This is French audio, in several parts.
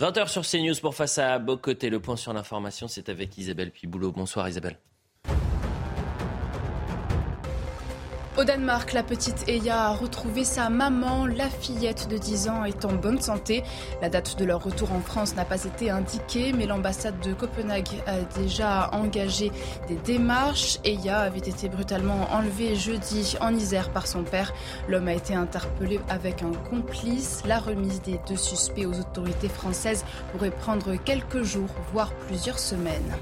20h sur CNews pour Face à Bocoté. Le point sur l'information, c'est avec Isabelle Piboulot. Bonsoir Isabelle. Au Danemark, la petite Eya a retrouvé sa maman. La fillette de 10 ans est en bonne santé. La date de leur retour en France n'a pas été indiquée, mais l'ambassade de Copenhague a déjà engagé des démarches. Eya avait été brutalement enlevée jeudi en Isère par son père. L'homme a été interpellé avec un complice. La remise des deux suspects aux autorités françaises pourrait prendre quelques jours, voire plusieurs semaines.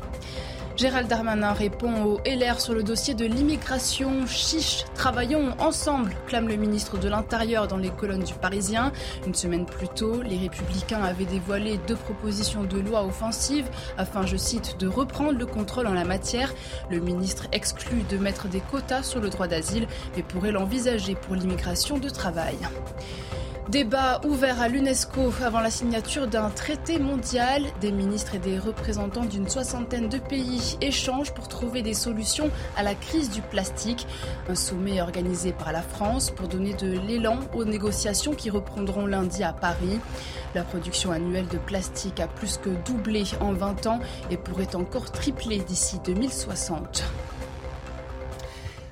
Gérald Darmanin répond au LR sur le dossier de l'immigration. Chiche, travaillons ensemble, clame le ministre de l'Intérieur dans les colonnes du Parisien. Une semaine plus tôt, les Républicains avaient dévoilé deux propositions de loi offensives afin, je cite, de reprendre le contrôle en la matière. Le ministre exclut de mettre des quotas sur le droit d'asile, mais pourrait l'envisager pour l'immigration de travail. Débat ouvert à l'UNESCO avant la signature d'un traité mondial. Des ministres et des représentants d'une soixantaine de pays échangent pour trouver des solutions à la crise du plastique. Un sommet organisé par la France pour donner de l'élan aux négociations qui reprendront lundi à Paris. La production annuelle de plastique a plus que doublé en 20 ans et pourrait encore tripler d'ici 2060.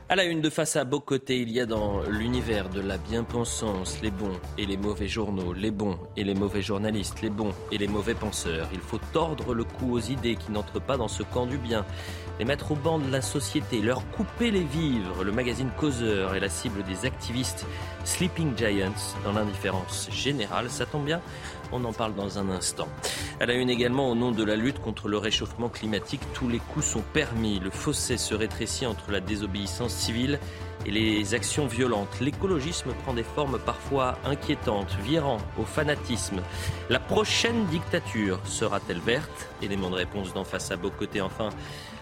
À la une de face à beau côté, il y a dans l'univers de la bien-pensance les bons et les mauvais journaux, les bons et les mauvais journalistes, les bons et les mauvais penseurs. Il faut tordre le cou aux idées qui n'entrent pas dans ce camp du bien, les mettre au banc de la société, leur couper les vivres. Le magazine Causeur est la cible des activistes Sleeping Giants dans l'indifférence générale. Ça tombe bien, on en parle dans un instant. Elle a une également au nom de la lutte contre le réchauffement climatique. Tous les coups sont permis. Le fossé se rétrécit entre la désobéissance civile et les actions violentes. L'écologisme prend des formes parfois inquiétantes, virant au fanatisme. La prochaine dictature sera-t-elle verte? Élément de réponse d'en face à beau côté enfin.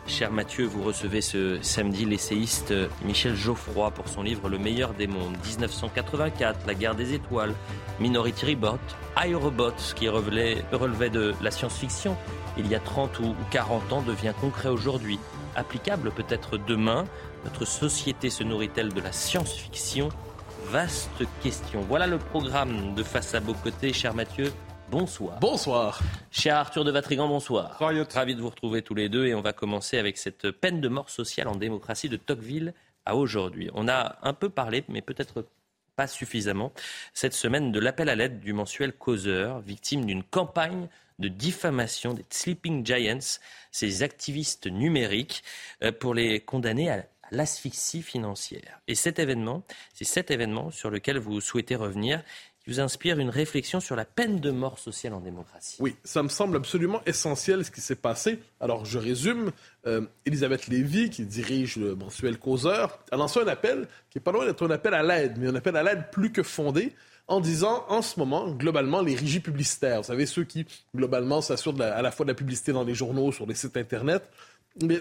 Cher Mathieu, vous recevez ce samedi l'essayiste Michel Geoffroy pour son livre Le meilleur des mondes, 1984, La guerre des étoiles, Minority Report, iRobot, qui relevait, de la science-fiction il y a 30 ou 40 ans, devient concret aujourd'hui. Applicable peut-être demain. Notre société se nourrit-elle de la science-fiction? Vaste question. Voilà le programme de Face à Beau Côté, cher Mathieu. Bonsoir. Bonsoir. Cher Arthur de Vatrigan, bonsoir. Ravi. Ravi de vous retrouver tous les deux et on va commencer avec cette peine de mort sociale en démocratie de Tocqueville à aujourd'hui. On a un peu parlé, mais peut-être pas suffisamment, cette semaine de l'appel à l'aide du mensuel Causeur, victime d'une campagne de diffamation des Sleeping Giants, ces activistes numériques, euh, pour les condamner à l'asphyxie financière. Et cet événement, c'est cet événement sur lequel vous souhaitez revenir qui vous inspire une réflexion sur la peine de mort sociale en démocratie. Oui, ça me semble absolument essentiel ce qui s'est passé. Alors, je résume. Euh, Elisabeth Lévy, qui dirige le mensuel Causeur, a lancé un appel qui est pas loin d'être un appel à l'aide, mais un appel à l'aide plus que fondé en disant en ce moment, globalement, les régies publicitaires, vous savez, ceux qui, globalement, s'assurent à la fois de la publicité dans les journaux, sur les sites Internet,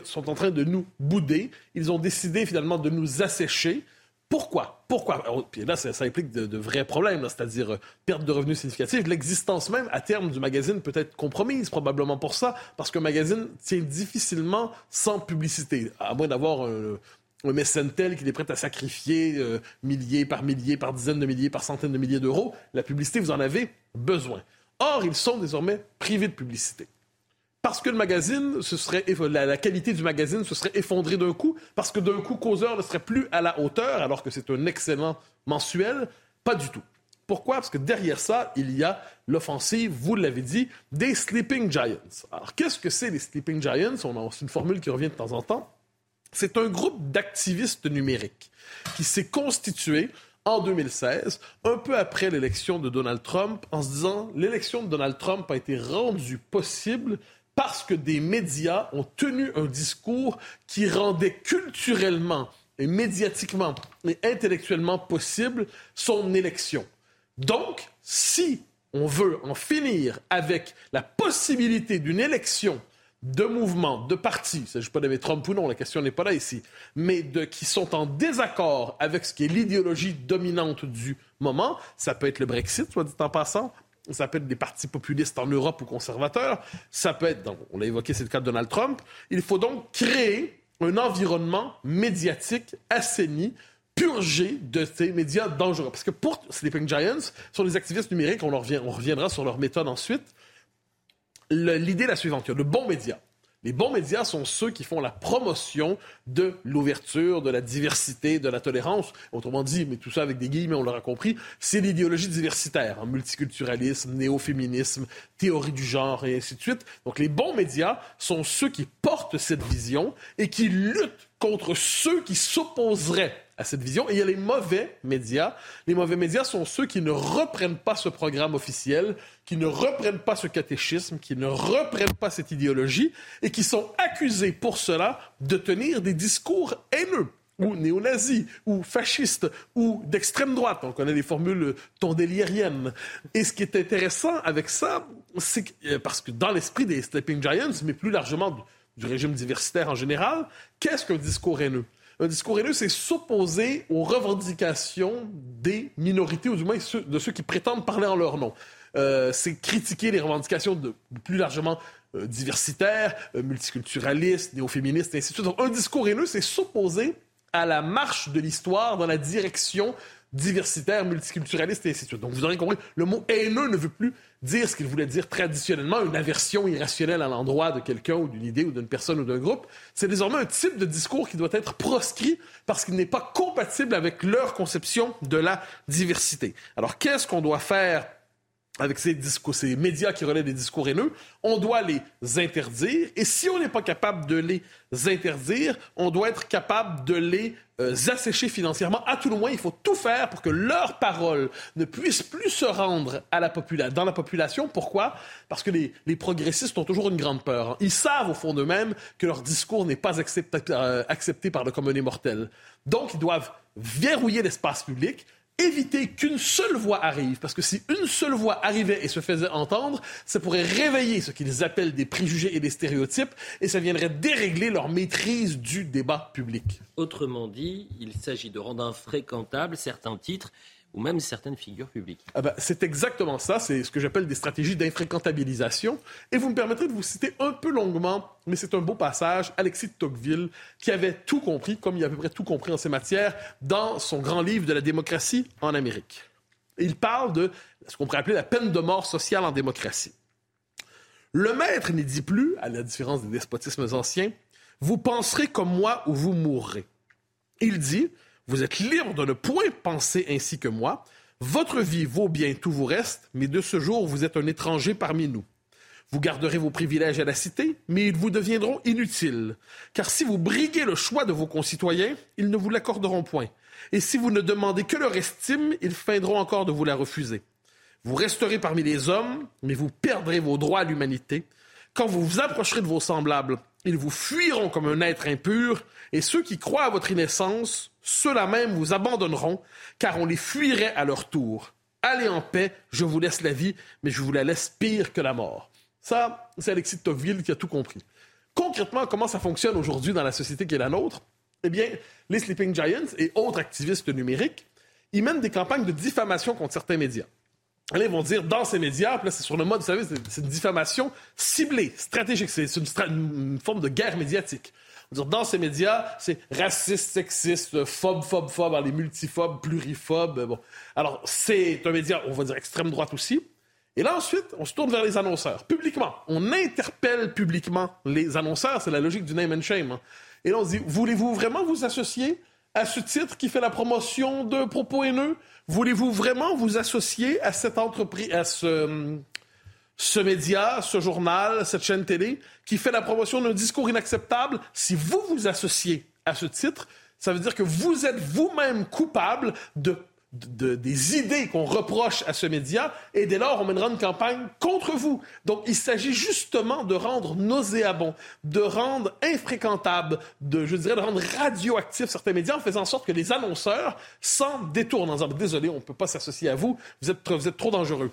sont en train de nous bouder. Ils ont décidé finalement de nous assécher. Pourquoi? Pourquoi? Alors, Puis là, ça, implique de, vrais problèmes, c'est-à-dire euh, perte de revenus significative. L'existence même, à terme, du magazine peut être compromise, probablement pour ça, parce qu'un magazine tient difficilement sans publicité, à moins d'avoir un, un mécène tel qu'il est prêt à sacrifier euh, milliers par milliers, par dizaines de milliers, par centaines de milliers d'euros. La publicité, vous en avez besoin. Or, ils sont désormais privés de publicité. Parce que le magazine, ce serait, la, qualité du magazine se serait effondrée d'un coup, parce que d'un coup, Causeur ne serait plus à la hauteur, alors que c'est un excellent mensuel. Pas du tout. Pourquoi? Parce que derrière ça, il y a l'offensive, vous l'avez dit, des Sleeping Giants. Alors, qu'est-ce que c'est les Sleeping Giants? On a- une formule qui revient de temps en temps. C'est un groupe d'activistes numériques qui s'est constitué en 2016, un peu après l'élection de Donald Trump, en se disant l'élection de Donald Trump a été rendue possible parce que des médias ont tenu un discours qui rendait culturellement et médiatiquement et intellectuellement possible son élection. Donc, si on veut en finir avec la possibilité d'une élection de mouvements, de partis, il ne s'agit pas d'aimer Trump ou non, la question n'est pas là ici, mais de, qui sont en désaccord avec ce qui est l'idéologie dominante du moment. Ça peut être le Brexit, soit dit en passant. Ça peut être des partis populistes en Europe ou conservateurs. Ça peut être, on l'a évoqué, c'est le cas de Donald Trump. Il faut donc créer un environnement médiatique assaini purgé de ces médias dangereux. Parce que pour Sleeping Giants, sur les activistes numériques, on, on reviendra sur leur méthode ensuite, l'idée est la suivante. Il y a de bons médias. Les bons médias sont ceux qui font la promotion de l'ouverture, de la diversité, de la tolérance. Autrement dit, mais tout ça avec des guillemets, on l'aura compris, c'est l'idéologie diversitaire, hein, multiculturalisme, néo-féminisme, théorie du genre et ainsi de suite. Donc les bons médias sont ceux qui portent cette vision et qui luttent contre ceux qui s'opposeraient à cette vision. Et il y a les mauvais médias. Les mauvais médias sont ceux qui ne reprennent pas ce programme officiel, qui ne reprennent pas ce catéchisme, qui ne reprennent pas cette idéologie et qui sont accusés pour cela de tenir des discours haineux ou néo-nazis, ou fascistes, ou d'extrême droite. On connaît les formules tondeliériennes. Et ce qui est intéressant avec ça, c'est euh, parce que dans l'esprit des Sleeping Giants, mais plus largement du régime diversitaire en général, qu'est-ce qu'un discours haineux? Un discours haineux, c'est s'opposer aux revendications des minorités, ou du moins de ceux qui prétendent parler en leur nom. Euh, c'est critiquer les revendications de, plus largement euh, diversitaires, euh, multiculturalistes, néo-féministes, ainsi de suite. Donc, un discours haineux, c'est s'opposer à la marche de l'histoire dans la direction diversitaire, multiculturaliste, et ainsi de suite. Donc, vous aurez compris, le mot haineux ne veut plus dire ce qu'il voulait dire traditionnellement, une aversion irrationnelle à l'endroit de quelqu'un ou d'une idée ou d'une personne ou d'un groupe. C'est désormais un type de discours qui doit être proscrit parce qu'il n'est pas compatible avec leur conception de la diversité. Alors, qu'est-ce qu'on doit faire avec ces, discours, ces médias qui relaient des discours haineux, on doit les interdire. Et si on n'est pas capable de les interdire, on doit être capable de les euh, assécher financièrement. À tout le moins, il faut tout faire pour que leurs paroles ne puissent plus se rendre à la dans la population. Pourquoi? Parce que les, progressistes ont toujours une grande peur. Hein. Ils savent au fond d'eux-mêmes que leur discours n'est pas accepté, euh, accepté par le commun des mortels. Donc, ils doivent verrouiller l'espace public, éviter qu'une seule voix arrive, parce que si une seule voix arrivait et se faisait entendre, ça pourrait réveiller ce qu'ils appellent des préjugés et des stéréotypes, et ça viendrait dérégler leur maîtrise du débat public. Autrement dit, il s'agit de rendre infréquentables certains titres ou même certaines figures publiques. Ah ben, c'est exactement ça, c'est ce que j'appelle des stratégies d'infréquentabilisation. Et vous me permettrez de vous citer un peu longuement, mais c'est un beau passage, Alexis de Tocqueville, qui avait tout compris, comme il a à peu près tout compris en ces matières, dans son grand livre de la démocratie en Amérique. il parle de ce qu'on pourrait appeler la peine de mort sociale en démocratie. Le maître n'y dit plus, à la différence des despotismes anciens, vous penserez comme moi ou vous mourrez. Il dit, vous êtes libre de ne point penser ainsi que moi. Votre vie vaut bien tout vous reste, mais de ce jour, vous êtes un étranger parmi nous. Vous garderez vos privilèges à la cité, mais ils vous deviendront inutiles. Car si vous briguez le choix de vos concitoyens, ils ne vous l'accorderont point. Et si vous ne demandez que leur estime, ils feindront encore de vous la refuser. Vous resterez parmi les hommes, mais vous perdrez vos droits à l'humanité. Quand vous vous approcherez de vos semblables, ils vous fuiront comme un être impur, et ceux qui croient à votre innocence, ceux-là même vous abandonneront, car on les fuirait à leur tour. Allez en paix, je vous laisse la vie, mais je vous la laisse pire que la mort. Ça, c'est Alexis de Tocqueville qui a tout compris. Concrètement, comment ça fonctionne aujourd'hui dans la société qui est la nôtre? Eh bien, les Sleeping Giants et autres activistes numériques, ils mènent des campagnes de diffamation contre certains médias. Là, ils vont dire dans ces médias, là, c'est sur le mode, vous savez, c'est une diffamation ciblée, stratégique, c'est une, forme de guerre médiatique. Dans ces médias, c'est raciste, sexiste, phobe, phobe, phobe, les multiphobes, pluriphobes. Bon. Alors, c'est un média, on va dire, extrême droite aussi. Et là, ensuite, on se tourne vers les annonceurs, publiquement. On interpelle publiquement les annonceurs, c'est la logique du name and shame. Hein. Et là, on se dit, voulez-vous vraiment vous associer à ce titre qui fait la promotion de propos haineux? Voulez-vous vraiment vous associer à cette entreprise, à ce, ce média, ce journal, cette chaîne télé qui fait la promotion d'un discours inacceptable? Si vous vous associez à ce titre, ça veut dire que vous êtes vous-même coupable de des idées qu'on reproche à ce média, et dès lors, on mènera une campagne contre vous. Donc, il s'agit justement de rendre nauséabond, de rendre infréquentable, de, je dirais, de rendre radioactifs certains médias en faisant en sorte que les annonceurs s'en détournent en disant, désolé, on ne peut pas s'associer à vous, vous êtes, vous êtes trop dangereux.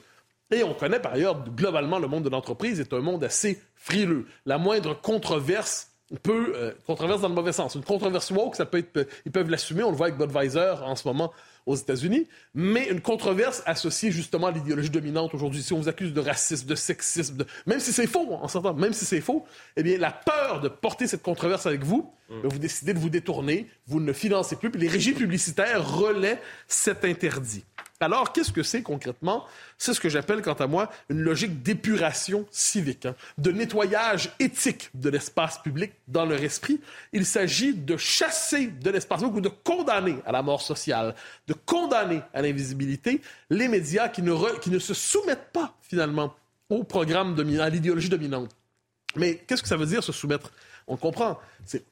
Et on connaît par ailleurs, globalement, le monde de l'entreprise est un monde assez frileux. La moindre controverse peut, euh, controverse dans le mauvais sens, une controverse woke, ça peut être, ils peuvent l'assumer, on le voit avec Budweiser en ce moment aux États-Unis, mais une controverse associée justement à l'idéologie dominante aujourd'hui. Si on vous accuse de racisme, de sexisme, de... même si c'est faux, en sortant, même si c'est faux, eh bien, la peur de porter cette controverse avec vous, mm. ben, vous décidez de vous détourner, vous ne le financez plus, puis les régies publicitaires relaient cet interdit. Alors, qu'est-ce que c'est concrètement? C'est ce que j'appelle, quant à moi, une logique d'épuration civique, hein, de nettoyage éthique de l'espace public dans leur esprit. Il s'agit de chasser de l'espace public ou de condamner à la mort sociale, de condamner à l'invisibilité les médias qui ne, qui ne se soumettent pas, finalement, au programme dominant, à l'idéologie dominante. Mais qu'est-ce que ça veut dire se soumettre? On comprend.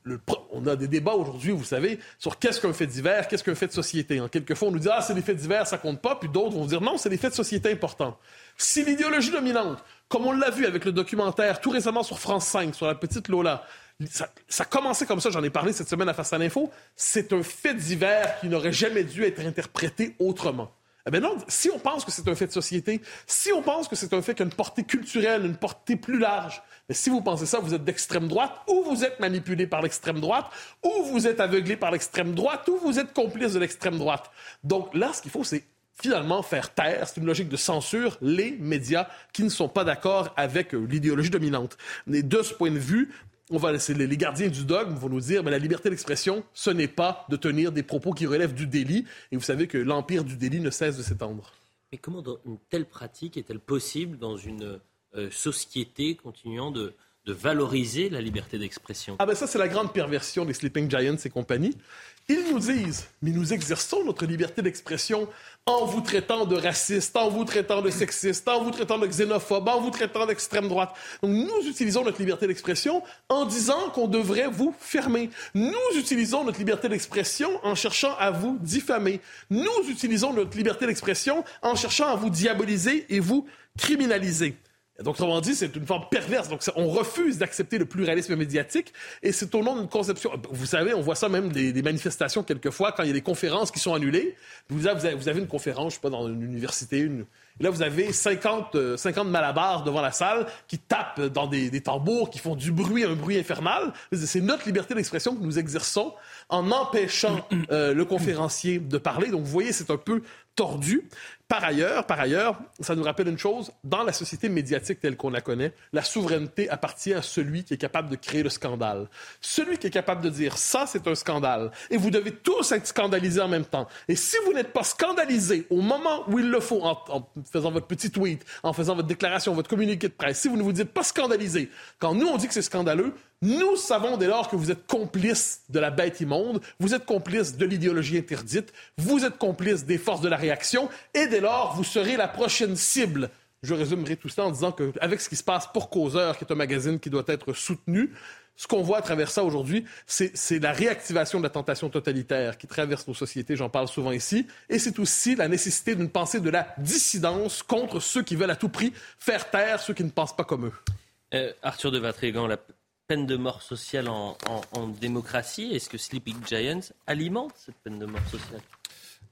Le, on a des débats aujourd'hui, vous savez, sur qu'est-ce qu'un fait divers, qu'est-ce qu'un fait de société. En quelquefois, on nous dit Ah, c'est des faits divers, ça compte pas, puis d'autres vont dire Non, c'est des faits de société importants. Si l'idéologie dominante, comme on l'a vu avec le documentaire tout récemment sur France 5, sur la petite Lola, ça, ça a commencé comme ça, j'en ai parlé cette semaine à Face à l'Info, c'est un fait divers qui n'aurait jamais dû être interprété autrement. Eh bien non, si on pense que c'est un fait de société, si on pense que c'est un fait qui a une portée culturelle, une portée plus large, mais si vous pensez ça, vous êtes d'extrême droite, ou vous êtes manipulé par l'extrême droite, ou vous êtes aveuglé par l'extrême droite, ou vous êtes complice de l'extrême droite. Donc là, ce qu'il faut, c'est finalement faire taire, c'est une logique de censure, les médias qui ne sont pas d'accord avec l'idéologie dominante. Et de ce point de vue, on va laisser les gardiens du dogme vont nous dire mais la liberté d'expression, ce n'est pas de tenir des propos qui relèvent du délit. Et vous savez que l'empire du délit ne cesse de s'étendre. Mais comment une telle pratique est-elle possible dans une euh, société continuant de, de valoriser la liberté d'expression? Ah ben ça, c'est la grande perversion des Sleeping Giants et compagnie. Ils nous disent, mais nous exerçons notre liberté d'expression en vous traitant de raciste, en vous traitant de sexiste, en vous traitant de xénophobe, en vous traitant d'extrême droite. Nous utilisons notre liberté d'expression en disant qu'on devrait vous fermer. Nous utilisons notre liberté d'expression en cherchant à vous diffamer. Nous utilisons notre liberté d'expression en cherchant à vous diaboliser et vous criminaliser. Donc, autrement dit, c'est une forme perverse. Donc, on refuse d'accepter le pluralisme médiatique et c'est au nom d'une conception. Vous savez, on voit ça même des, manifestations quelquefois quand il y a des conférences qui sont annulées. Vous avez, une conférence, je sais pas, dans une université, une, et là, vous avez 50, 50 euh, malabars devant la salle qui tapent dans des, des, tambours, qui font du bruit, un bruit infernal. C'est notre liberté d'expression que nous exerçons en empêchant euh, le conférencier de parler. Donc, vous voyez, c'est un peu tordu. Par ailleurs, par ailleurs, ça nous rappelle une chose, dans la société médiatique telle qu'on la connaît, la souveraineté appartient à celui qui est capable de créer le scandale. Celui qui est capable de dire ça, c'est un scandale. Et vous devez tous être scandalisés en même temps. Et si vous n'êtes pas scandalisé au moment où il le faut, en, faisant votre petit tweet, en faisant votre déclaration, votre communiqué de presse, si vous ne vous dites pas scandalisé, quand nous on dit que c'est scandaleux, nous savons dès lors que vous êtes complice de la bête immonde, vous êtes complice de l'idéologie interdite, vous êtes complice des forces de la réaction, et dès lors, vous serez la prochaine cible. Je résumerai tout ça en disant qu'avec ce qui se passe pour Causeur, qui est un magazine qui doit être soutenu, ce qu'on voit à travers ça aujourd'hui, c'est la réactivation de la tentation totalitaire qui traverse nos sociétés, j'en parle souvent ici, et c'est aussi la nécessité d'une pensée de la dissidence contre ceux qui veulent à tout prix faire taire ceux qui ne pensent pas comme eux. Euh, Arthur de Vatrigan, la peine de mort sociale en, démocratie, est-ce que Sleeping Giants alimente cette peine de mort sociale?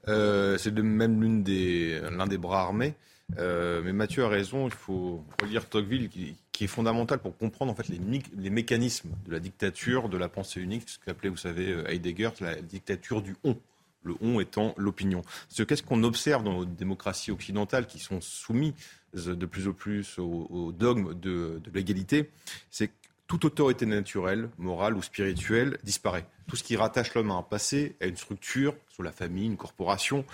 Euh, C'est même l'un des, des bras armés. Euh, mais Mathieu a raison, il faut relire Tocqueville qui, est fondamental pour comprendre en fait les, mécanismes de la dictature, de la pensée unique, ce qu'appelait, vous savez, euh, Heidegger, la dictature du on. Le on étant l'opinion. Qu'est-ce qu'on observe dans nos démocraties occidentales qui sont soumises de plus en plus au, dogme de, de l'égalité C'est toute autorité naturelle, morale ou spirituelle disparaît. Tout ce qui rattache l'homme à un passé, à une structure, sur la famille, une corporation,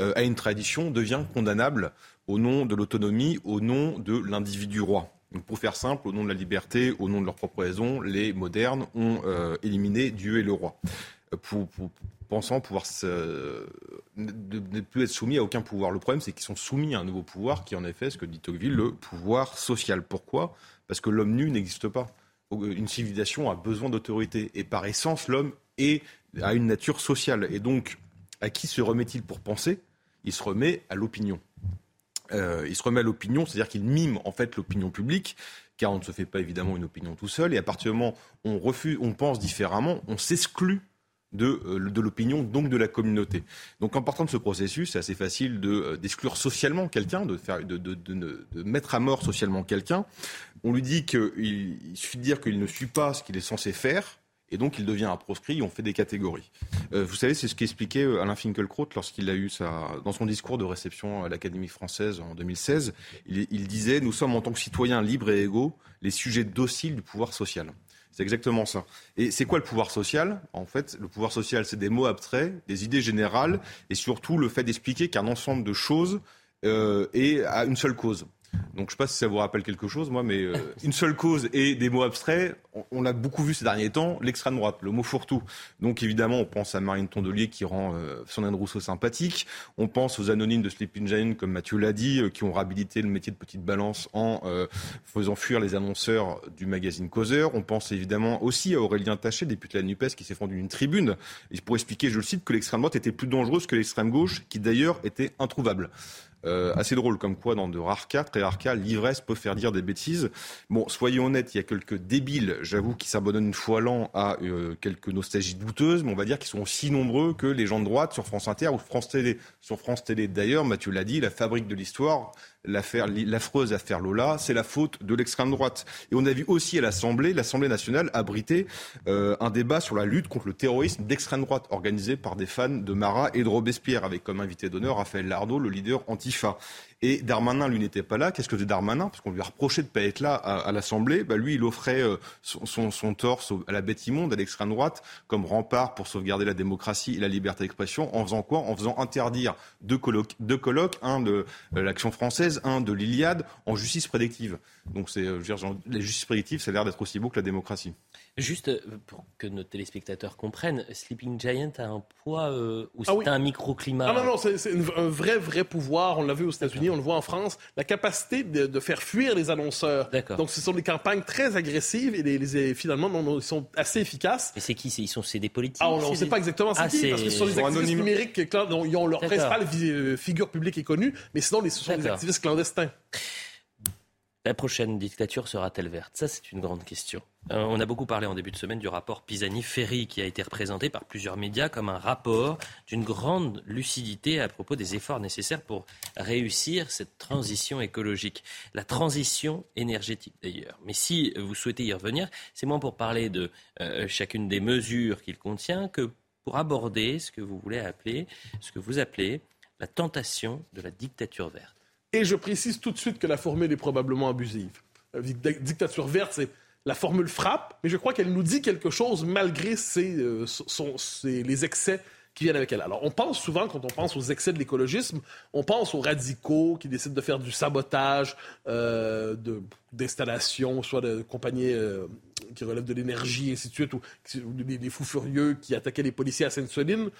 euh, à une tradition, devient condamnable au nom de l'autonomie, au nom de l'individu roi pour faire simple, au nom de la liberté, au nom de leur propre raison, les modernes ont euh, éliminé Dieu et le roi. Euh, pour, pensant pouvoir ne, plus être soumis à aucun pouvoir. Le problème, c'est qu'ils sont soumis à un nouveau pouvoir qui, en effet, ce que dit Tocqueville, le pouvoir social. Pourquoi? Parce que l'homme nu n'existe pas. Une civilisation a besoin d'autorité. Et par essence, l'homme a une nature sociale. Et donc, à qui se remet-il pour penser? Il se remet à l'opinion. Euh, il se remet à l'opinion, c'est-à-dire qu'il mime en fait l'opinion publique, car on ne se fait pas évidemment une opinion tout seul. Et à partir du moment où on refuse, on pense différemment, on s'exclut de, euh, de l'opinion, donc de la communauté. Donc en partant de ce processus, c'est assez facile euh, d'exclure socialement quelqu'un, de, faire, de, de, de, mettre à mort socialement quelqu'un. On lui dit qu'il il suffit de dire qu'il ne suit pas ce qu'il est censé faire, et donc il devient un proscrit, on fait des catégories. Euh, vous savez, c'est ce qu'expliquait Alain Finkielkraut lorsqu'il a eu dans son discours de réception à l'Académie française en 2016. Il, il disait, nous sommes en tant que citoyens libres et égaux les sujets dociles du pouvoir social. C'est exactement ça. Et c'est quoi le pouvoir social? En fait, le pouvoir social, c'est des mots abstraits, des idées générales, et surtout le fait d'expliquer qu'un ensemble de choses euh, est à une seule cause. Donc je ne sais pas si ça vous rappelle quelque chose, moi, mais euh, une seule cause et des mots abstraits, on, l'a beaucoup vu ces derniers temps, l'extrême droite, le mot fourre-tout. Donc évidemment, on pense à Marine Tondelier qui rend euh, Sandrine Rousseau sympathique. On pense aux anonymes de Sleeping Giant, comme Mathieu l'a dit, euh, qui ont réhabilité le métier de petite balance en euh, faisant fuir les annonceurs du magazine Causeur. On pense évidemment aussi à Aurélien Taché, député de la NUPES, qui s'est fendu une tribune pour expliquer, je le cite, que l'extrême droite était plus dangereuse que l'extrême gauche, qui d'ailleurs était introuvable. Euh, assez drôle comme quoi dans de rares cas, très rares cas, l'ivresse peut faire dire des bêtises. Bon, soyons honnêtes, il y a quelques débiles, j'avoue, qui s'abandonnent une fois l'an à euh, quelques nostalgies douteuses, mais on va dire qu'ils sont aussi nombreux que les gens de droite sur France Inter ou France Télé. Sur France Télé d'ailleurs, Mathieu l'a dit, la fabrique de l'histoire, l'affreuse affaire Lola, c'est la faute de l'extrême droite. Et on a vu aussi à l'Assemblée, l'Assemblée nationale abriter euh, un débat sur la lutte contre le terrorisme d'extrême droite, organisé par des fans de Marat et de Robespierre, avec comme invité d'honneur Raphaël Lardo, le leader Antifa. Et Darmanin, lui, n'était pas là. Qu'est-ce que faisait Darmanin? Parce qu'on lui a reproché de ne pas être là à, l'Assemblée. Bah, lui, il offrait euh, son, son, torse à la bête immonde, à l'extrême droite, comme rempart pour sauvegarder la démocratie et la liberté d'expression. En faisant quoi? En faisant interdire deux colloques, deux un de euh, l'Action française, un de l'Iliade, en justice prédictive. Donc, c'est, euh, la justice prédictive, ça a l'air d'être aussi beau que la démocratie. Juste pour que nos téléspectateurs comprennent, Sleeping Giant a un poids ou ah c'est un microclimat? Ah non, non, c'est, un vrai, vrai pouvoir. On l'a vu aux États-Unis on le voit en France, la capacité de, faire fuir les annonceurs. Donc, ce sont des campagnes très agressives et les, finalement, ils sont assez efficaces. Et c'est qui? Ils sont c'est des politiques? Ah, On ne sait pas exactement c'est ah, qui, parce que ce sont des activistes numériques ils ont leur principale euh, figure publique est connue, mais sinon, ce sont des activistes clandestins. La prochaine dictature sera-t-elle verte? Ça, c'est une grande question. Euh, on a beaucoup parlé en début de semaine du rapport Pisani-Ferry qui a été représenté par plusieurs médias comme un rapport d'une grande lucidité à propos des efforts nécessaires pour réussir cette transition écologique. La transition énergétique d'ailleurs. Mais si vous souhaitez y revenir, c'est moins pour parler de euh, chacune des mesures qu'il contient que pour aborder ce que vous voulez appeler, ce que vous appelez la tentation de la dictature verte. Et je précise tout de suite que la formule est probablement abusive. La dictature verte, c'est la formule frappe, mais je crois qu'elle nous dit quelque chose malgré euh, les excès qui viennent avec elle. Alors, on pense souvent, quand on pense aux excès de l'écologisme, on pense aux radicaux qui décident de faire du sabotage euh, d'installations, soit de compagnies euh, qui relèvent de l'énergie, et ainsi de suite, ou, des, fous furieux qui attaquaient les policiers à Sainte-Soline.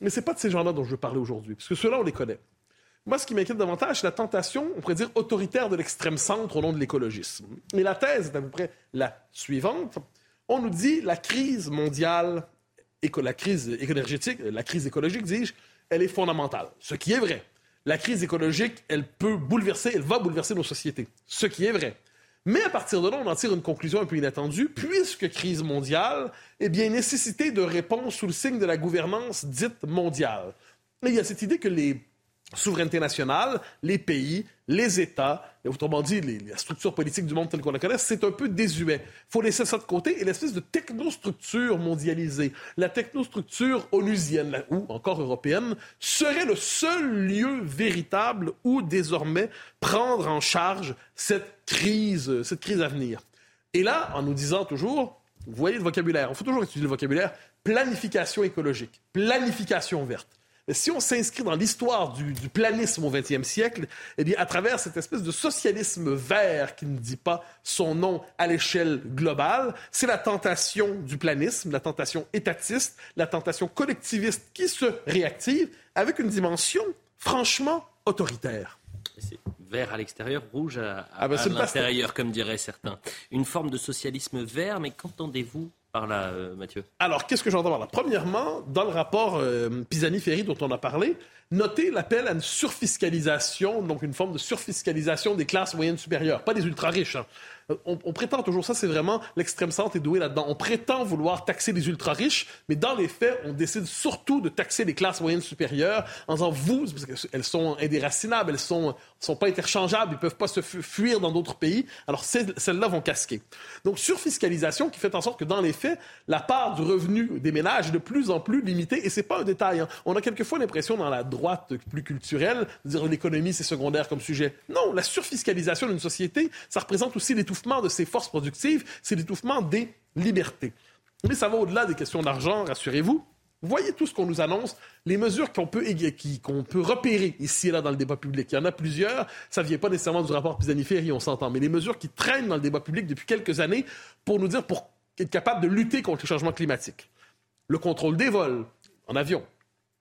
Mais ce n'est pas de ces gens-là dont je veux parler aujourd'hui, parce que ceux-là, on les connaît. Moi, ce qui m'inquiète davantage, c'est la tentation, on pourrait dire, autoritaire de l'extrême centre au nom de l'écologisme. Mais la thèse est à peu près la suivante. On nous dit la crise mondiale, la crise énergétique, la crise écologique, dis-je, elle est fondamentale. Ce qui est vrai. La crise écologique, elle peut bouleverser, elle va bouleverser nos sociétés. Ce qui est vrai. Mais à partir de là, on en tire une conclusion un peu inattendue, puisque crise mondiale, eh bien, nécessité de réponse sous le signe de la gouvernance dite mondiale. Et il y a cette idée que les souveraineté nationale, les pays, les États, autrement dit, la structure politique du monde telle qu'on la connaît, c'est un peu désuet. Il faut laisser ça de côté et l'espèce de technostructure mondialisée, la technostructure onusienne ou encore européenne, serait le seul lieu véritable où désormais prendre en charge cette crise, cette crise à venir. Et là, en nous disant toujours, vous voyez le vocabulaire, il faut toujours étudier le vocabulaire, planification écologique, planification verte si on s'inscrit dans l'histoire du, planisme au XXe siècle, eh bien, à travers cette espèce de socialisme vert qui ne dit pas son nom à l'échelle globale, c'est la tentation du planisme, la tentation étatiste, la tentation collectiviste qui se réactive avec une dimension franchement autoritaire. C'est vert à l'extérieur, rouge à, ah ben, l'intérieur, comme diraient certains. Une forme de socialisme vert, mais qu'entendez-vous euh, Alors, qu'est-ce que j'entends par là? Premièrement, dans le rapport euh, Pisani-Ferry dont on a parlé, Notez l'appel à une surfiscalisation, donc une forme de surfiscalisation des classes moyennes supérieures, pas des ultra-riches. Hein. On, prétend toujours ça, c'est vraiment l'extrême centre est doué là-dedans. On prétend vouloir taxer les ultra-riches, mais dans les faits, on décide surtout de taxer les classes moyennes supérieures en disant vous, parce qu'elles sont indéracinables, elles sont, sont pas interchangeables, ils peuvent pas se fuir dans d'autres pays. Alors celles-là vont casquer. Donc surfiscalisation qui fait en sorte que dans les faits, la part du revenu des ménages est de plus en plus limitée et c'est pas un détail. Hein. On a quelquefois l'impression dans la plus culturelle de dire l'économie c'est secondaire comme sujet. Non, la surfiscalisation d'une société, ça représente aussi l'étouffement de ses forces productives, c'est l'étouffement des libertés. Mais ça va au-delà des questions d'argent, rassurez-vous. Voyez tout ce qu'on nous annonce, les mesures qu'on peut, peut repérer ici et là dans le débat public. Il y en a plusieurs. Ça ne vient pas nécessairement du rapport Pisani-Ferry, on s'entend. Mais les mesures qui traînent dans le débat public depuis quelques années pour nous dire pour être capable de lutter contre les changements climatiques. Le contrôle des vols en avion,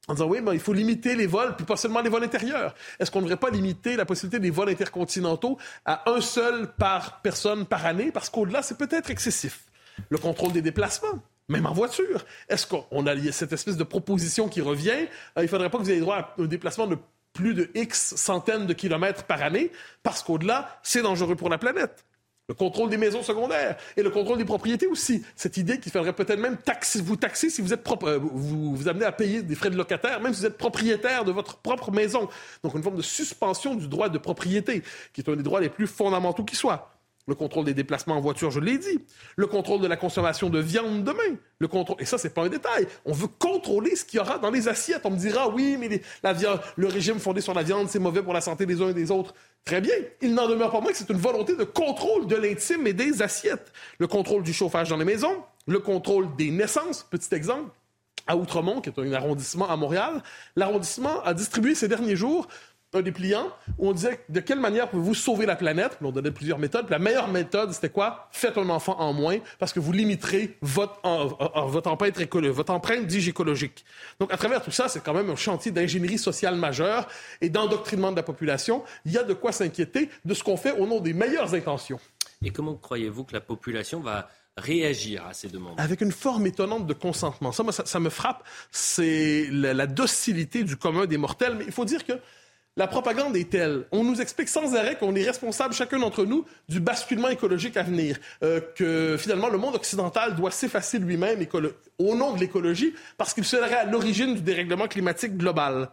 en disant oui, il faut limiter les vols, puis pas seulement les vols intérieurs. Est-ce qu'on ne devrait pas limiter la possibilité des vols intercontinentaux à un seul par personne par année? Parce qu'au-delà, c'est peut-être excessif. Le contrôle des déplacements. Même en voiture. Est-ce qu'on a cette espèce de proposition qui revient? Euh, il ne faudrait pas que vous ayez droit à un déplacement de plus de X centaines de kilomètres par année, parce qu'au-delà, c'est dangereux pour la planète. Le contrôle des maisons secondaires et le contrôle des propriétés aussi. Cette idée qu'il faudrait peut-être même taxer, vous taxer si vous êtes propre, euh, vous vous amenez à payer des frais de locataire, même si vous êtes propriétaire de votre propre maison. Donc une forme de suspension du droit de propriété, qui est un des droits les plus fondamentaux qui soient le contrôle des déplacements en voiture, je l'ai dit, le contrôle de la consommation de viande demain, le contrôle, et ça, c'est pas un détail. On veut contrôler ce qu'il y aura dans les assiettes. On me dira, oui, mais la viande, le régime fondé sur la viande, c'est mauvais pour la santé des uns et des autres. Très bien. Il n'en demeure pas moins que c'est une volonté de contrôle de l'intime et des assiettes. Le contrôle du chauffage dans les maisons, le contrôle des naissances, petit exemple à Outremont, qui est un arrondissement à Montréal, l'arrondissement a distribué ces derniers jours un dépliant où on disait de quelle manière pouvez-vous sauver la planète? on donnait plusieurs méthodes. la meilleure méthode, c'était quoi? Faites un enfant en moins parce que vous limiterez votre, votre empreinte, votre empreinte écologique. Donc, à travers tout ça, c'est quand même un chantier d'ingénierie sociale majeure et d'endoctrinement de la population. Il y a de quoi s'inquiéter de ce qu'on fait au nom des meilleures intentions. Et comment croyez-vous que la population va réagir à ces demandes? Avec une forme étonnante de consentement. Ça, ça, me frappe. C'est la, la docilité du commun des mortels. Mais il faut dire que la propagande est telle. On nous explique sans arrêt qu'on est responsable, chacun d'entre nous, du basculement écologique à venir. Euh, que finalement, le monde occidental doit s'effacer lui-même au nom de l'écologie parce qu'il serait à l'origine du dérèglement climatique global.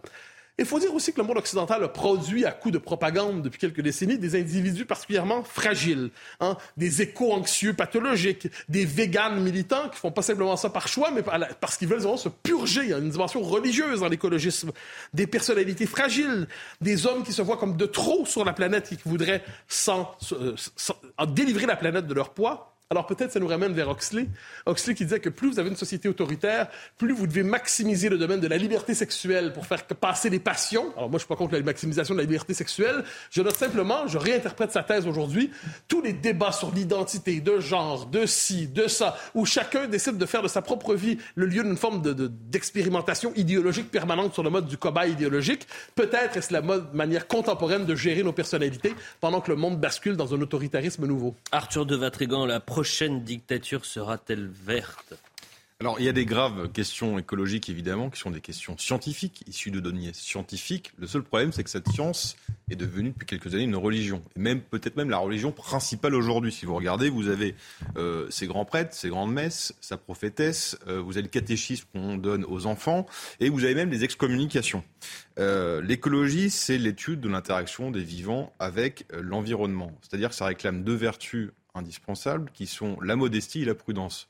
Il faut dire aussi que le monde occidental a produit, à coup de propagande depuis quelques décennies, des individus particulièrement fragiles, hein, des éco-anxieux pathologiques, des véganes militants qui font pas simplement ça par choix, mais parce qu'ils veulent vraiment se purger. A une dimension religieuse dans l'écologisme. Des personnalités fragiles, des hommes qui se voient comme de trop sur la planète et qui voudraient sans, délivrer la planète de leur poids. Alors peut-être ça nous ramène vers Oxley. Oxley qui disait que plus vous avez une société autoritaire, plus vous devez maximiser le domaine de la liberté sexuelle pour faire passer les passions. Alors moi je suis pas contre la maximisation de la liberté sexuelle. Je note simplement, je réinterprète sa thèse aujourd'hui, tous les débats sur l'identité de genre, de ci, de ça, où chacun décide de faire de sa propre vie le lieu d'une forme d'expérimentation de, idéologique permanente sur le mode du cobaye idéologique. Peut-être est-ce la manière contemporaine de gérer nos personnalités pendant que le monde bascule dans un autoritarisme nouveau. Arthur de Vatrigan, la dictature sera-t-elle verte? Alors, il y a des graves questions écologiques, évidemment, qui sont des questions scientifiques, issues de données scientifiques. Le seul problème, c'est que cette science est devenue depuis quelques années une religion. Et même, peut-être même la religion principale aujourd'hui. Si vous regardez, vous avez euh, ces grands prêtres, ces grandes messes, sa prophétesse, euh, vous avez le catéchisme qu'on donne aux enfants, et vous avez même les excommunications. Euh, l'écologie, c'est l'étude de l'interaction des vivants avec l'environnement. C'est-à-dire que ça réclame deux vertus indispensables qui sont la modestie et la prudence.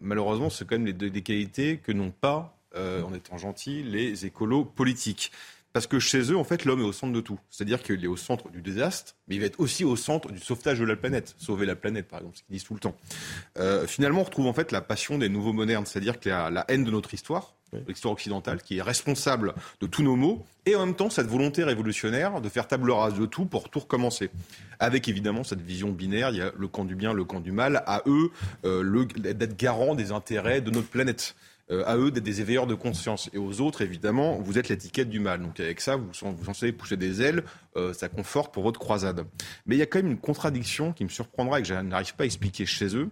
Malheureusement, c'est quand même les deux, des qualités que n'ont pas, euh, en étant gentils, les écolos politiques. Parce que chez eux, en fait, l'homme est au centre de tout. C'est-à-dire qu'il est au centre du désastre, mais il va être aussi au centre du sauvetage de la planète. Sauver la planète, par exemple, ce qu'ils disent tout le temps. Euh, finalement, on retrouve en fait la passion des nouveaux modernes, c'est-à-dire que la, la haine de notre histoire, l'histoire occidentale, qui est responsable de tous nos maux, et en même temps cette volonté révolutionnaire de faire table rase de tout pour tout recommencer. Avec évidemment cette vision binaire, il y a le camp du bien, le camp du mal, à eux euh, d'être garant des intérêts de notre planète. Euh, à eux d'être des éveilleurs de conscience. Et aux autres, évidemment, vous êtes l'étiquette du mal. Donc avec ça, vous, vous en savez pousser des ailes, euh, ça conforte pour votre croisade. Mais il y a quand même une contradiction qui me surprendra et que je n'arrive pas à expliquer chez eux.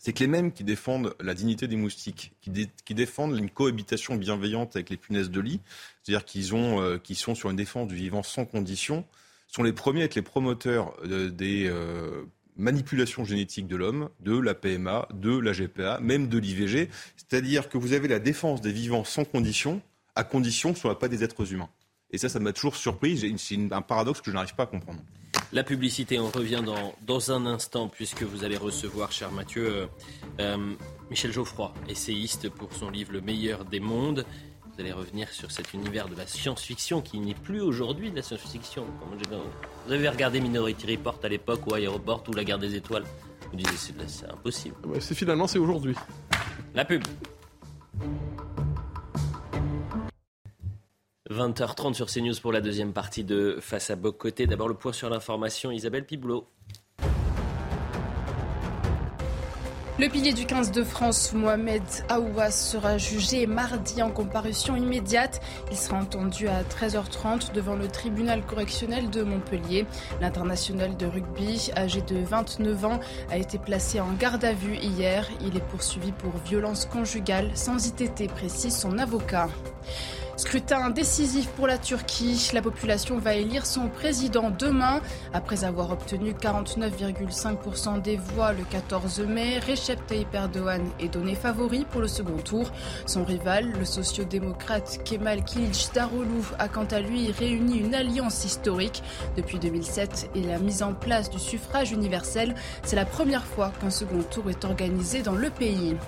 C'est que les mêmes qui défendent la dignité des moustiques, qui, défendent une cohabitation bienveillante avec les punaises de lit, c'est-à-dire qu'ils euh, sont sur une défense du vivant sans condition, sont les premiers à être les promoteurs des euh, manipulations génétiques de l'homme, de la PMA, de la GPA, même de l'IVG. C'est-à-dire que vous avez la défense des vivants sans condition, à condition que ce ne soit pas des êtres humains. Et ça, ça m'a toujours surpris. C'est un paradoxe que je n'arrive pas à comprendre. La publicité, on revient dans, dans un instant, puisque vous allez recevoir, cher Mathieu, euh, euh, Michel Geoffroy, essayiste pour son livre Le meilleur des mondes. Vous allez revenir sur cet univers de la science-fiction qui n'est plus aujourd'hui de la science-fiction. Vous avez regardé Minority Report à l'époque, ou Aéroport, ou La guerre des étoiles. Vous disiez, c'est impossible. c'est finalement, c'est aujourd'hui. La pub. 20h30 sur CNews pour la deuxième partie de Face à Côté. D'abord le point sur l'information, Isabelle Piboulot. Le pilier du 15 de France, Mohamed Aouas, sera jugé mardi en comparution immédiate. Il sera entendu à 13h30 devant le tribunal correctionnel de Montpellier. L'international de rugby, âgé de 29 ans, a été placé en garde à vue hier. Il est poursuivi pour violence conjugale sans ITT, précise son avocat. Scrutin décisif pour la Turquie. La population va élire son président demain. Après avoir obtenu 49,5% des voix le 14 mai, Recep Tayyip Erdogan est donné favori pour le second tour. Son rival, le sociodémocrate Kemal Kılıçdaroğlu, a quant à lui réuni une alliance historique. Depuis 2007 et la mise en place du suffrage universel, c'est la première fois qu'un second tour est organisé dans le pays.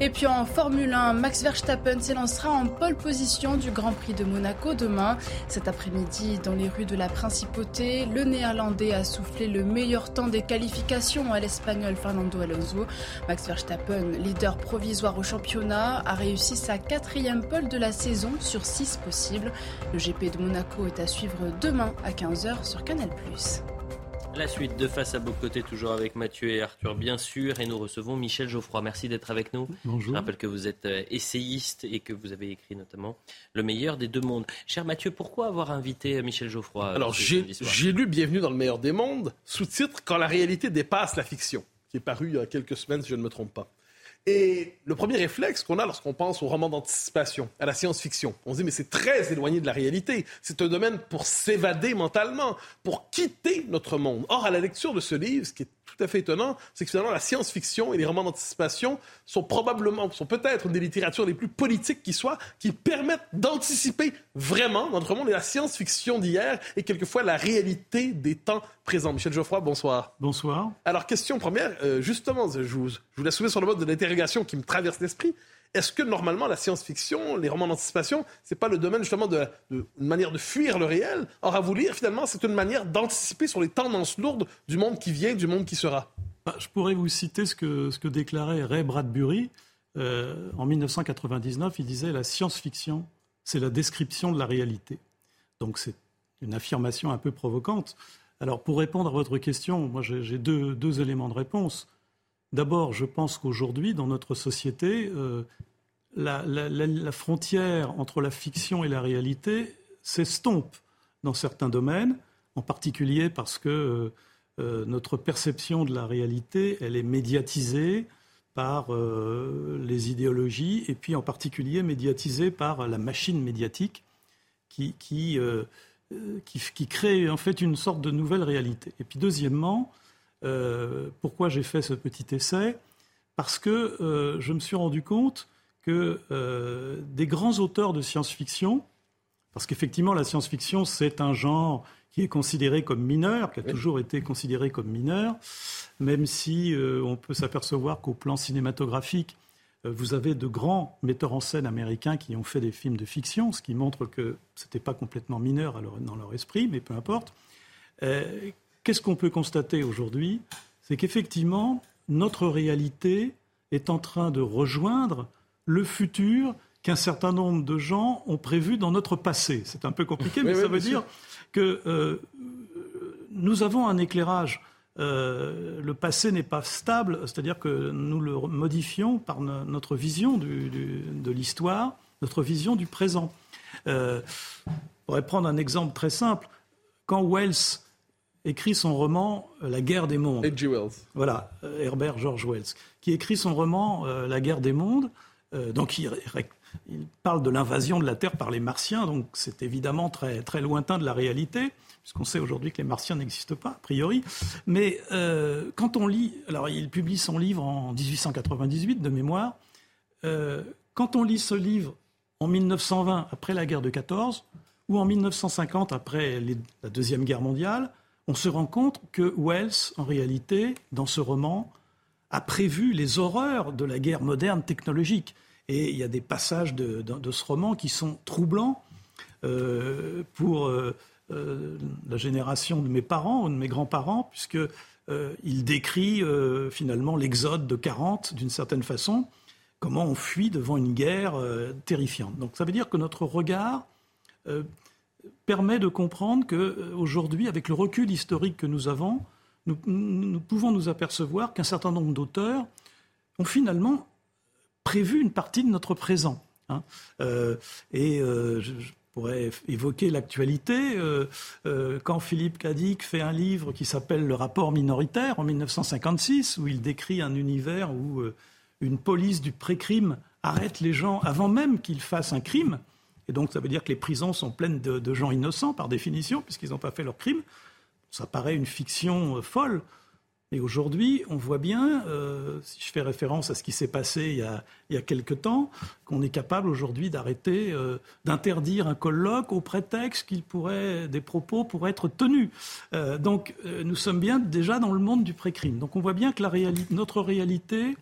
Et puis en Formule 1, Max Verstappen s'élancera en pole position du Grand Prix de Monaco demain. Cet après-midi, dans les rues de la Principauté, le Néerlandais a soufflé le meilleur temps des qualifications à l'Espagnol Fernando Alonso. Max Verstappen, leader provisoire au championnat, a réussi sa quatrième pole de la saison sur six possibles. Le GP de Monaco est à suivre demain à 15h sur Canal+. La suite de Face à côtés, toujours avec Mathieu et Arthur, bien sûr. Et nous recevons Michel Geoffroy. Merci d'être avec nous. Bonjour. Je rappelle que vous êtes euh, essayiste et que vous avez écrit notamment Le meilleur des deux mondes. Cher Mathieu, pourquoi avoir invité euh, Michel Geoffroy euh, Alors, j'ai lu Bienvenue dans le meilleur des mondes, sous-titre Quand la réalité dépasse la fiction, qui est paru il y a quelques semaines, si je ne me trompe pas. Et le premier réflexe qu'on a lorsqu'on pense au roman d'anticipation, à la science-fiction, on se dit mais c'est très éloigné de la réalité. C'est un domaine pour s'évader mentalement, pour quitter notre monde. Or, à la lecture de ce livre, ce qui est tout à fait étonnant, c'est que finalement la science-fiction et les romans d'anticipation sont probablement, sont peut-être des littératures les plus politiques qui soient, qui permettent d'anticiper vraiment notre monde. Et la science-fiction d'hier est quelquefois la réalité des temps présents. Michel Geoffroy, bonsoir. Bonsoir. Alors, question première, euh, justement, je vous, je vous la soumets sur le mode de l'interrogation qui me traverse l'esprit. Est-ce que normalement la science-fiction, les romans d'anticipation, c'est pas le domaine justement de, manière de fuir le réel? Or à vous lire, finalement, c'est une manière d'anticiper sur les tendances lourdes du monde qui vient, du monde qui sera. Bah, je pourrais vous citer ce que, déclarait Ray Bradbury euh, en 1999. Il disait la science-fiction, c'est la description de la réalité. Donc c'est une affirmation un peu provocante. Alors pour répondre à votre question, moi j'ai deux éléments de réponse. D'abord, je pense qu'aujourd'hui, dans notre société, euh, la, frontière entre la fiction et la réalité s'estompe dans certains domaines, en particulier parce que euh, euh, notre perception de la réalité, elle est médiatisée par les idéologies et puis en particulier médiatisée par la machine médiatique qui, qui, qui crée en fait une sorte de nouvelle réalité. Et puis deuxièmement, euh, pourquoi j'ai fait ce petit essai? Parce que euh, je me suis rendu compte que euh, des grands auteurs de science-fiction, parce qu'effectivement la science-fiction c'est un genre qui est considéré comme mineur, qui a toujours été considéré comme mineur, même si on peut s'apercevoir qu'au plan cinématographique, vous avez de grands metteurs en scène américains qui ont fait des films de fiction, ce qui montre que ce n'était pas complètement mineur dans leur esprit, mais peu importe. Qu'est-ce qu'on peut constater aujourd'hui? C'est qu'effectivement, notre réalité est en train de rejoindre le futur qu'un certain nombre de gens ont prévu dans notre passé. C'est un peu compliqué, mais ça veut dire que euh, nous avons un éclairage. Euh, le passé n'est pas stable, c'est-à-dire que nous le modifions par notre vision de l'histoire, notre vision du présent. Euh, on pourrait prendre un exemple très simple. Quand Wells écrit son roman La guerre des mondes. H.G. Wells. Voilà, Herbert George Wells, qui écrit son roman La guerre des mondes. donc il, il parle de l'invasion de la Terre par les Martiens, donc c'est évidemment très, très lointain de la réalité, puisqu'on sait aujourd'hui que les Martiens n'existent pas, a priori. Mais euh, quand on lit, alors il publie son livre en 1898 de mémoire, euh, quand on lit ce livre en 1920, après la guerre de 14, ou en 1950, après la Deuxième Guerre mondiale, on se rend compte que Wells, en réalité, dans ce roman, a prévu les horreurs de la guerre moderne technologique. Et il y a des passages de, ce roman qui sont troublants euh, pour euh, euh, la génération de mes parents ou de mes grands-parents, puisqu'il il décrit finalement l'exode de 40 d'une certaine façon, comment on fuit devant une guerre terrifiante. Donc ça veut dire que notre regard permet de comprendre qu'aujourd'hui, avec le recul historique que nous avons, nous pouvons nous apercevoir qu'un certain nombre d'auteurs ont finalement prévu une partie de notre présent. Hein. Euh, et euh, je, pourrais évoquer l'actualité. Euh, quand Philippe Cadic fait un livre qui s'appelle Le rapport minoritaire en 1956, où il décrit un univers où une police du pré-crime arrête les gens avant même qu'ils fassent un crime. Et donc ça veut dire que les prisons sont pleines de, gens innocents par définition, puisqu'ils n'ont pas fait leur crime. Ça paraît une fiction folle. Et aujourd'hui, on voit bien, euh, si je fais référence à ce qui s'est passé il y a, il y a quelque temps, qu'on est capable aujourd'hui d'arrêter, euh, d'interdire un colloque au prétexte qu'il pourrait, des propos pourraient être tenus. Euh, donc, nous sommes bien déjà dans le monde du pré-crime. Donc, on voit bien que notre réalité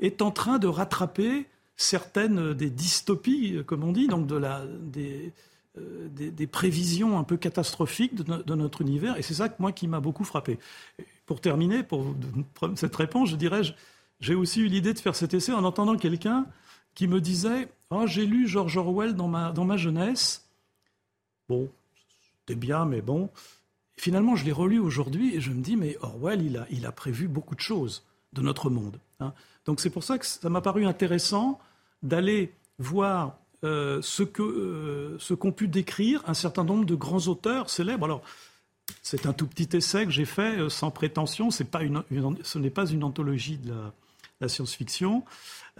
est en train de rattraper certaines des dystopies, comme on dit, donc de la, des, des, prévisions un peu catastrophiques de, notre univers. Et c'est ça, moi, qui m'a beaucoup frappé. Pour terminer, pour cette réponse, je dirais, j'ai aussi eu l'idée de faire cet essai en entendant quelqu'un qui me disait oh, J'ai lu George Orwell dans ma, dans ma jeunesse. Bon, c'était bien, mais bon. finalement, je l'ai relu aujourd'hui et je me dis Mais Orwell, il a, il a prévu beaucoup de choses de notre monde. Hein. Donc c'est pour ça que ça m'a paru intéressant d'aller voir euh, ce qu'ont euh, ce qu'ont pu décrire un certain nombre de grands auteurs célèbres. Alors, c'est un tout petit essai que j'ai fait euh, sans prétention. Pas une, ce n'est pas une anthologie de la, science-fiction.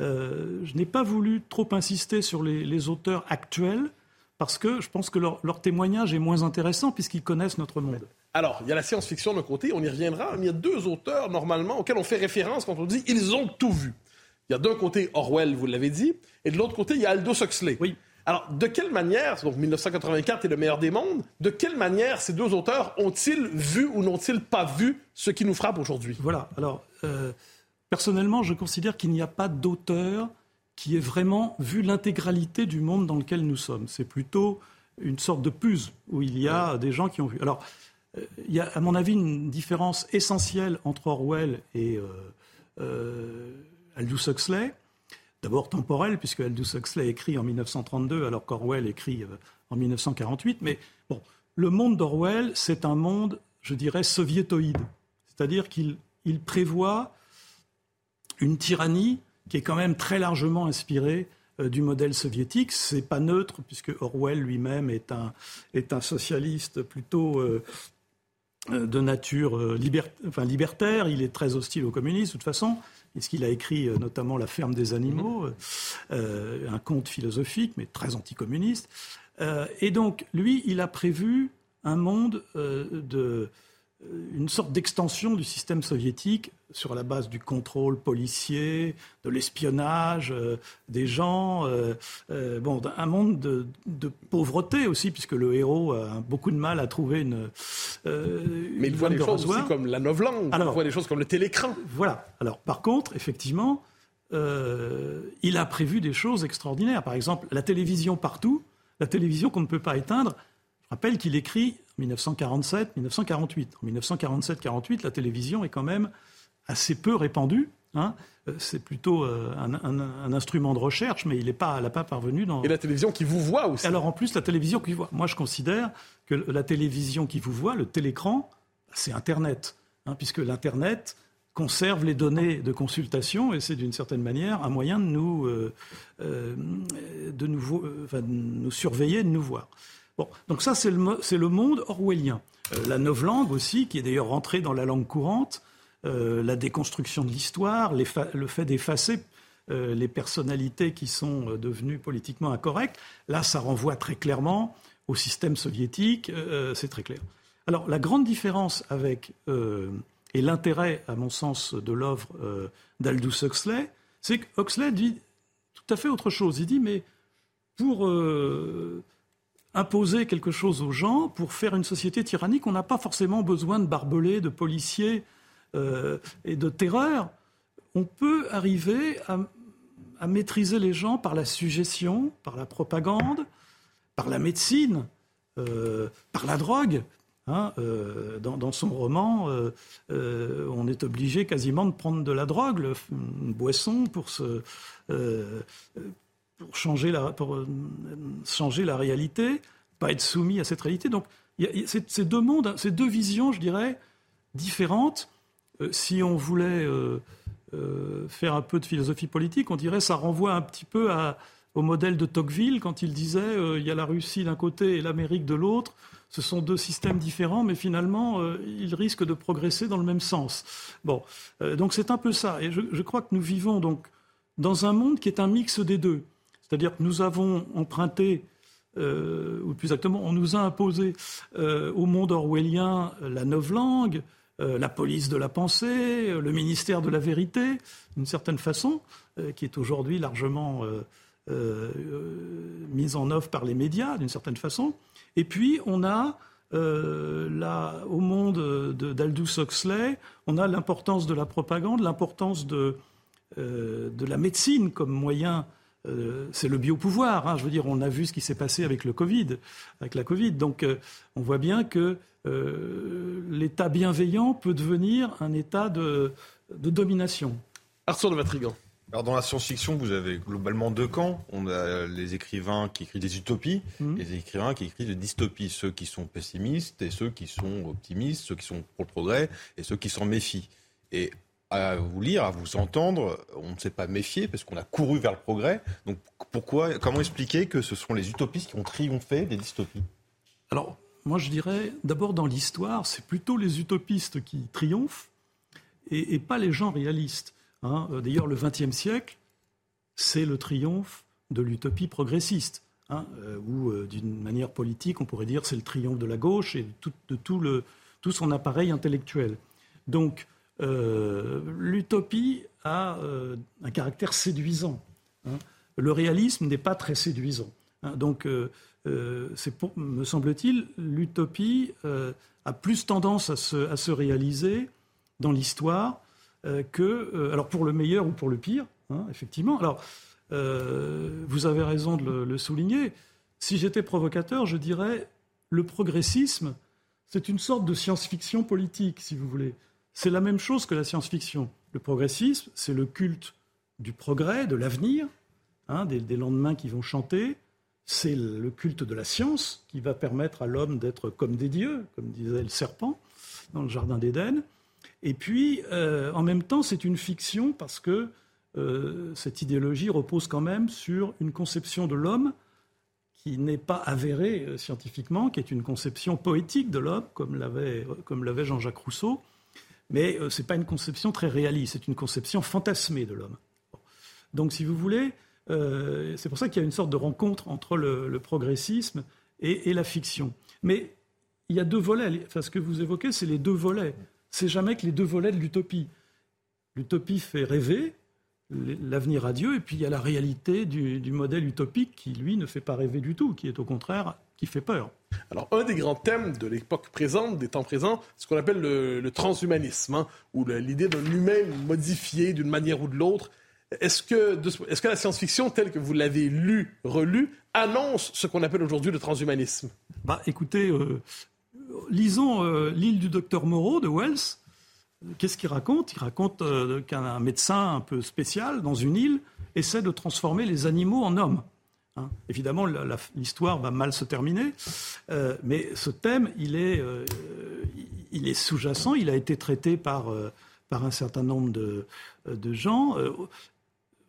Euh, je n'ai pas voulu trop insister sur les, auteurs actuels parce que je pense que leur, témoignage est moins intéressant puisqu'ils connaissent notre monde. Alors, il y a la science-fiction d'un côté, on y reviendra, mais il y a deux auteurs normalement auxquels on fait référence quand on dit ils ont tout vu. Il y a d'un côté Orwell, vous l'avez dit, et de l'autre côté, il y a Aldous Huxley. Oui. Alors, de quelle manière, donc 1984 est le meilleur des mondes, de quelle manière ces deux auteurs ont-ils vu ou n'ont-ils pas vu ce qui nous frappe aujourd'hui? Voilà. Alors, euh, personnellement, je considère qu'il n'y a pas d'auteur qui ait vraiment vu l'intégralité du monde dans lequel nous sommes. C'est plutôt une sorte de puzzle où il y a des gens qui ont vu. Alors, il y a, à mon avis, une différence essentielle entre Orwell et euh, Aldous Huxley d'abord temporel, puisque Aldous Huxley écrit en 1932 alors qu'Orwell écrit euh, en 1948. Mais bon, le monde d'Orwell, c'est un monde, je dirais, soviétoïde. C'est-à-dire qu'il prévoit une tyrannie qui est quand même très largement inspirée euh, du modèle soviétique. C'est pas neutre, puisque Orwell lui-même est un, est un socialiste plutôt euh, de nature enfin, libertaire. Il est très hostile au communisme, de toute façon puisqu'il a écrit euh, notamment La ferme des animaux, mhm. euh, un conte philosophique, mais très anticommuniste. Euh, et donc, lui, il a prévu un monde de une sorte d'extension du système soviétique sur la base du contrôle policier, de l'espionnage euh, des gens, euh, euh, bon, un monde de, pauvreté aussi, puisque le héros a beaucoup de mal à trouver une. Mais il voit des choses aussi comme la novlangue, il voit des choses comme le télécran. Voilà. Alors, par contre, effectivement, il a prévu des choses extraordinaires. Par exemple, la télévision partout, la télévision qu'on ne peut pas éteindre. Je rappelle qu'il écrit 1947, 1948. En 1947-48, la télévision est quand même assez peu répandue. Hein. Euh, c'est plutôt euh, un, instrument de recherche, mais il n'a pas, pas parvenu dans. Et la télévision qui vous voit aussi. Alors en plus, la télévision qui vous voit. Moi, je considère que la télévision qui vous voit, le télécran, c'est Internet, hein, puisque l'Internet conserve les données de consultation et c'est d'une certaine manière un moyen de nous, euh, de nous, nous surveiller, de nous voir. Bon, donc ça, c'est le, monde orwellien. Euh, la novlangue aussi, qui est d'ailleurs rentrée dans la langue courante, euh, la déconstruction de l'histoire, le fait d'effacer euh, les personnalités qui sont devenues politiquement incorrectes. Là, ça renvoie très clairement au système soviétique, c'est très clair. Alors, la grande différence avec, et l'intérêt, à mon sens, de l'œuvre d'Aldous Huxley, c'est que Huxley dit tout à fait autre chose. Il dit, mais pour imposer quelque chose aux gens, pour faire une société tyrannique, on n'a pas forcément besoin de barbelés, de policiers euh, et de terreur. On peut arriver à, maîtriser les gens par la suggestion, par la propagande, par la médecine, euh, par la drogue. Hein, euh, dans, son roman, on est obligé quasiment de prendre de la drogue, une boisson pour se, pour changer la, euh, changer la réalité, pas être soumis à cette réalité. Donc, ces deux mondes, ces deux visions, je dirais, différentes. Euh, si on voulait euh, faire un peu de philosophie politique, on dirait ça renvoie un petit peu au modèle de Tocqueville quand il disait il y a la Russie d'un côté et l'Amérique de l'autre. Ce sont deux systèmes différents, mais finalement, ils risquent de progresser dans le même sens. Bon, donc c'est un peu ça. Et je, je, crois que nous vivons donc dans un monde qui est un mix des deux. C'est-à-dire que nous avons emprunté, euh, ou plus exactement, on nous a imposé euh, au monde orwellien la novlangue, euh, la police de la pensée, le ministère de la vérité, d'une certaine façon, qui est aujourd'hui largement mise en œuvre par les médias, d'une certaine façon. Et puis, on a au monde d'Aldous Huxley, on a l'importance de la propagande, l'importance de la médecine comme moyen euh, c'est le biopouvoir. Hein. Je veux dire, on a vu ce qui s'est passé avec le Covid, avec la Covid. Donc, euh, on voit bien que euh, l'état bienveillant peut devenir un état de, domination. Arthur de Vatrigan. Alors dans la science-fiction, vous avez globalement deux camps. On a les écrivains qui écrivent des utopies mmh. et les écrivains qui écrivent des dystopies. Ceux qui sont pessimistes et ceux qui sont optimistes, ceux qui sont pour le progrès et ceux qui s'en méfient. Et à vous lire, à vous entendre, on ne s'est pas méfié parce qu'on a couru vers le progrès. Donc pourquoi, comment expliquer que ce sont les utopistes qui ont triomphé des dystopies? Alors, moi je dirais, d'abord dans l'histoire, c'est plutôt les utopistes qui triomphent et, pas les gens réalistes. Hein. Euh, d'ailleurs, le XXe siècle, c'est le triomphe de l'utopie progressiste. Hein, euh, ou euh, d'une manière politique, on pourrait dire c'est le triomphe de la gauche et de tout, tout son appareil intellectuel. Donc, euh, l'utopie a euh, un caractère séduisant. Hein. Le réalisme n'est pas très séduisant. Hein. Donc, euh, c'est me semble-t-il, l'utopie a plus tendance à se, réaliser dans l'histoire que, alors pour le meilleur ou pour le pire, hein, effectivement. Alors, vous avez raison de le souligner. Si j'étais provocateur, je dirais le progressisme, c'est une sorte de science-fiction politique, si vous voulez. C'est la même chose que la science-fiction. Le progressisme, c'est le culte du progrès, de l'avenir, hein, des, lendemains qui vont chanter. C'est le culte de la science qui va permettre à l'homme d'être comme des dieux, comme disait le serpent dans le Jardin d'Éden. Et puis, euh, en même temps, c'est une fiction parce que euh, cette idéologie repose quand même sur une conception de l'homme qui n'est pas avérée euh, scientifiquement, qui est une conception poétique de l'homme, comme l'avait Jean-Jacques Rousseau, mais euh, ce n'est pas une conception très réaliste, c'est une conception fantasmée de l'homme. Donc, si vous voulez, euh, c'est pour ça qu'il y a une sorte de rencontre entre le, progressisme et, la fiction. Mais il y a deux volets. Enfin, ce que vous évoquez, c'est les deux volets. C'est jamais que les deux volets de l'utopie. L'utopie fait rêver, l'avenir radieux, et puis il y a la réalité du, modèle utopique qui, lui, ne fait pas rêver du tout, qui est au contraire, qui fait peur. Alors, un des grands thèmes de l'époque présente, des temps présents, c'est ce qu'on appelle le, transhumanisme, hein, ou l'idée d'un humain modifié d'une manière ou de l'autre. Est-ce que, est que la science-fiction, telle que vous l'avez lue, relue, annonce ce qu'on appelle aujourd'hui le transhumanisme? Bah, écoutez, euh, lisons euh, L'île du docteur Moreau de Wells. Qu'est-ce qu'il raconte? Il raconte euh, qu'un médecin un peu spécial dans une île essaie de transformer les animaux en hommes. Hein. Évidemment, l'histoire va mal se terminer, euh, mais ce thème, il est, euh, il est sous-jacent, il a été traité par, par un certain nombre de, de gens.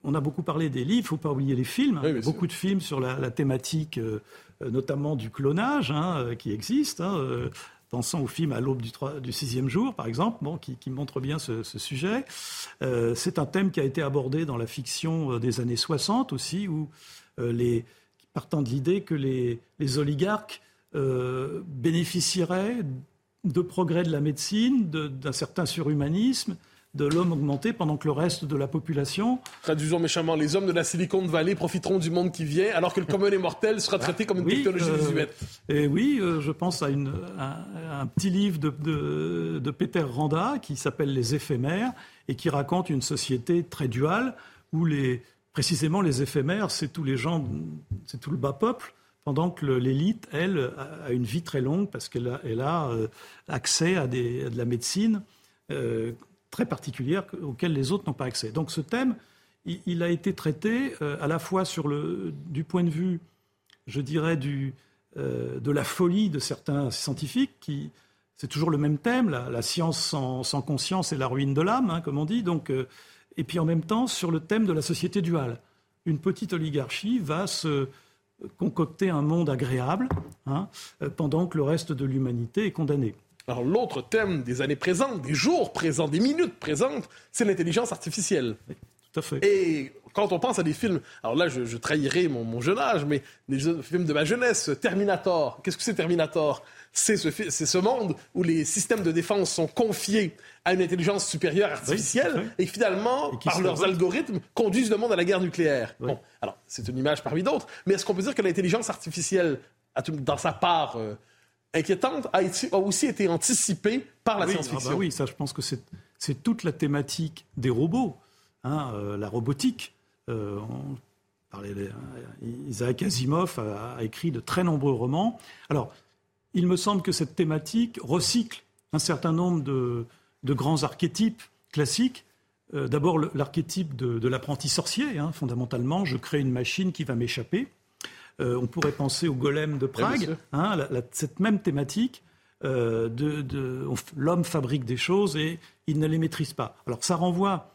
on a beaucoup parlé des livres, il ne faut pas oublier les films. Beaucoup de films sur la, thématique, euh, notamment du clonage, hein, qui existe. Hein, pensant au film À l'aube du, du, sixième jour, par exemple, bon, qui, montre bien ce, sujet. c'est un thème qui a été abordé dans la fiction des années 60 aussi, où les, partant de l'idée que les, les oligarques bénéficieraient de progrès de la médecine, d'un certain surhumanisme, de l'homme augmenté pendant que le reste de la population. Traduisons méchamment, les hommes de la Silicon Valley profiteront du monde qui vient, alors que le commun des mortels sera traité comme une technologie euh, Et oui, euh, je pense à, une, un petit livre de, de, Peter Randa qui s'appelle Les éphémères et qui raconte une société très duale où les, précisément les éphémères, c'est tous les gens, c'est tout le bas peuple pendant que l'élite, elle, a une vie très longue parce qu'elle a, euh, accès à, de la médecine euh, très particulière auquel les autres n'ont pas accès. Donc ce thème, il, a été traité euh, à la fois du point de vue, je dirais, de la folie de certains scientifiques qui, c'est toujours le même thème, la, science sans, sans, conscience et la ruine de l'âme, hein, comme on dit. Donc, et puis en même temps sur le thème de la société duale. Une petite oligarchie va se concocter un monde agréable hein, pendant que le reste de l'humanité est condamné. Alors l'autre thème des années présentes, des jours présents, des minutes présentes, c'est l'intelligence artificielle. tout à fait. Et quand on pense à des films, alors là je, trahirai mon, jeune âge, mais des films de ma jeunesse, Terminator, qu'est-ce que c'est Terminator? C'est ce, ce, monde où les systèmes de défense sont confiés à une intelligence supérieure artificielle et finalement, par leurs algorithmes, conduisent le monde à la guerre nucléaire. Bon, alors c'est une image parmi d'autres, mais est-ce qu'on peut dire que l'intelligence artificielle, dans sa part euh, inquiétante, a, aussi été anticipée par la science-fiction? ah bah Oui, ça je pense que c'est toute la thématique des robots, hein, euh, la robotique. Euh, Isaac Asimov a, a, écrit de très nombreux romans. Alors, il me semble que cette thématique recycle un certain nombre de, grands archétypes classiques. Euh, d'abord, l'archétype de, l'apprenti sorcier, hein, fondamentalement, je crée une machine qui va m'échapper. Euh, on pourrait penser au golem de Prague, hein, cette même thématique. Euh, de, l'homme fabrique des choses et il ne les maîtrise pas. Alors ça renvoie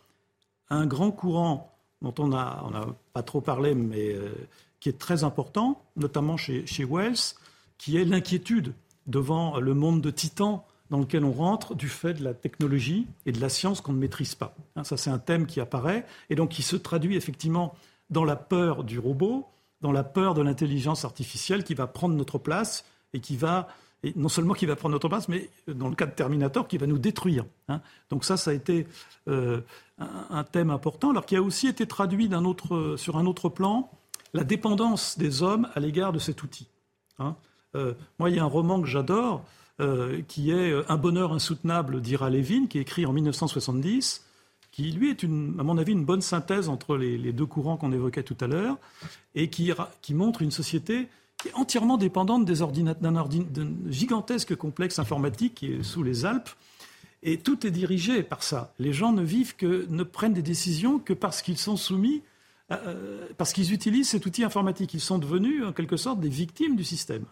à un grand courant dont on n'a pas trop parlé, mais qui est très important, notamment chez Wells, qui est l'inquiétude devant le monde de titans dans lequel on rentre du fait de la technologie et de la science qu'on ne maîtrise pas. Hein, ça, c'est un thème qui apparaît et donc qui se traduit effectivement dans la peur du robot, dans la peur de l'intelligence artificielle qui va prendre notre place et qui va, et non seulement qui va prendre notre place, mais dans le cas de Terminator, qui va nous détruire. Hein. Donc ça, ça a été euh, un, thème important, alors qui a aussi été traduit sur un autre plan, la dépendance des hommes à l'égard de cet outil. Hein. Euh, moi, il y a un roman que j'adore, euh, qui est euh, Un bonheur insoutenable d'Ira Levin, qui est écrit en 1970, qui, lui, est, à mon avis, une bonne synthèse entre les, deux courants qu'on évoquait tout à l'heure, et qui, montre une société qui est entièrement dépendante d'un gigantesque complexe informatique qui est sous les Alpes. Et tout est dirigé par ça. Les gens ne prennent des décisions que parce qu'ils sont soumis parce qu'ils utilisent cet outil informatique. Ils sont devenus, en quelque sorte, des victimes du système.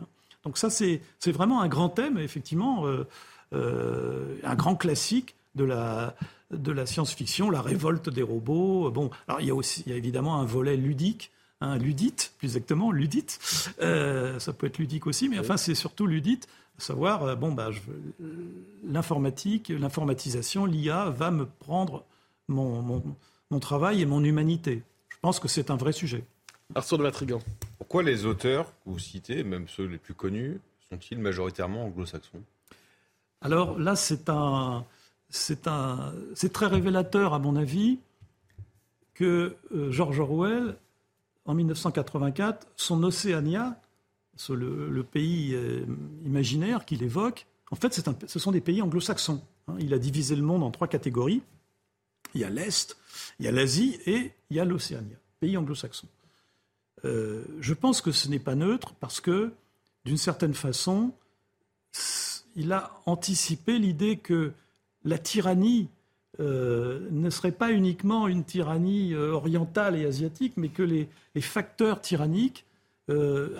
Donc ça, c'est vraiment un grand thème, effectivement, euh, euh, un grand classique de la, de la science-fiction, la révolte des robots. Bon, alors il y a aussi, il y a évidemment un volet ludique, un ludite, plus exactement, ludite. Euh, ça peut être ludique aussi, mais enfin, c'est surtout ludite, à savoir, bon, bah, l'informatique, l'informatisation, l'IA va me prendre mon, mon, mon travail et mon humanité. Je pense que c'est un vrai sujet. Arthur de Matrigan. Pourquoi les auteurs que vous citez, même ceux les plus connus, sont-ils majoritairement anglo-saxons? Alors là, c'est très révélateur à mon avis que euh, George Orwell, en 1984, son Océania, le, pays euh, imaginaire qu'il évoque, en fait, ce sont des pays anglo-saxons. Hein. Il a divisé le monde en trois catégories. Il y a l'Est, il y a l'Asie et il y a l'Océania, pays anglo-saxons. Euh, je pense que ce n'est pas neutre parce que, d'une certaine façon, il a anticipé l'idée que la tyrannie euh, ne serait pas uniquement une tyrannie euh, orientale et asiatique, mais que les, facteurs tyranniques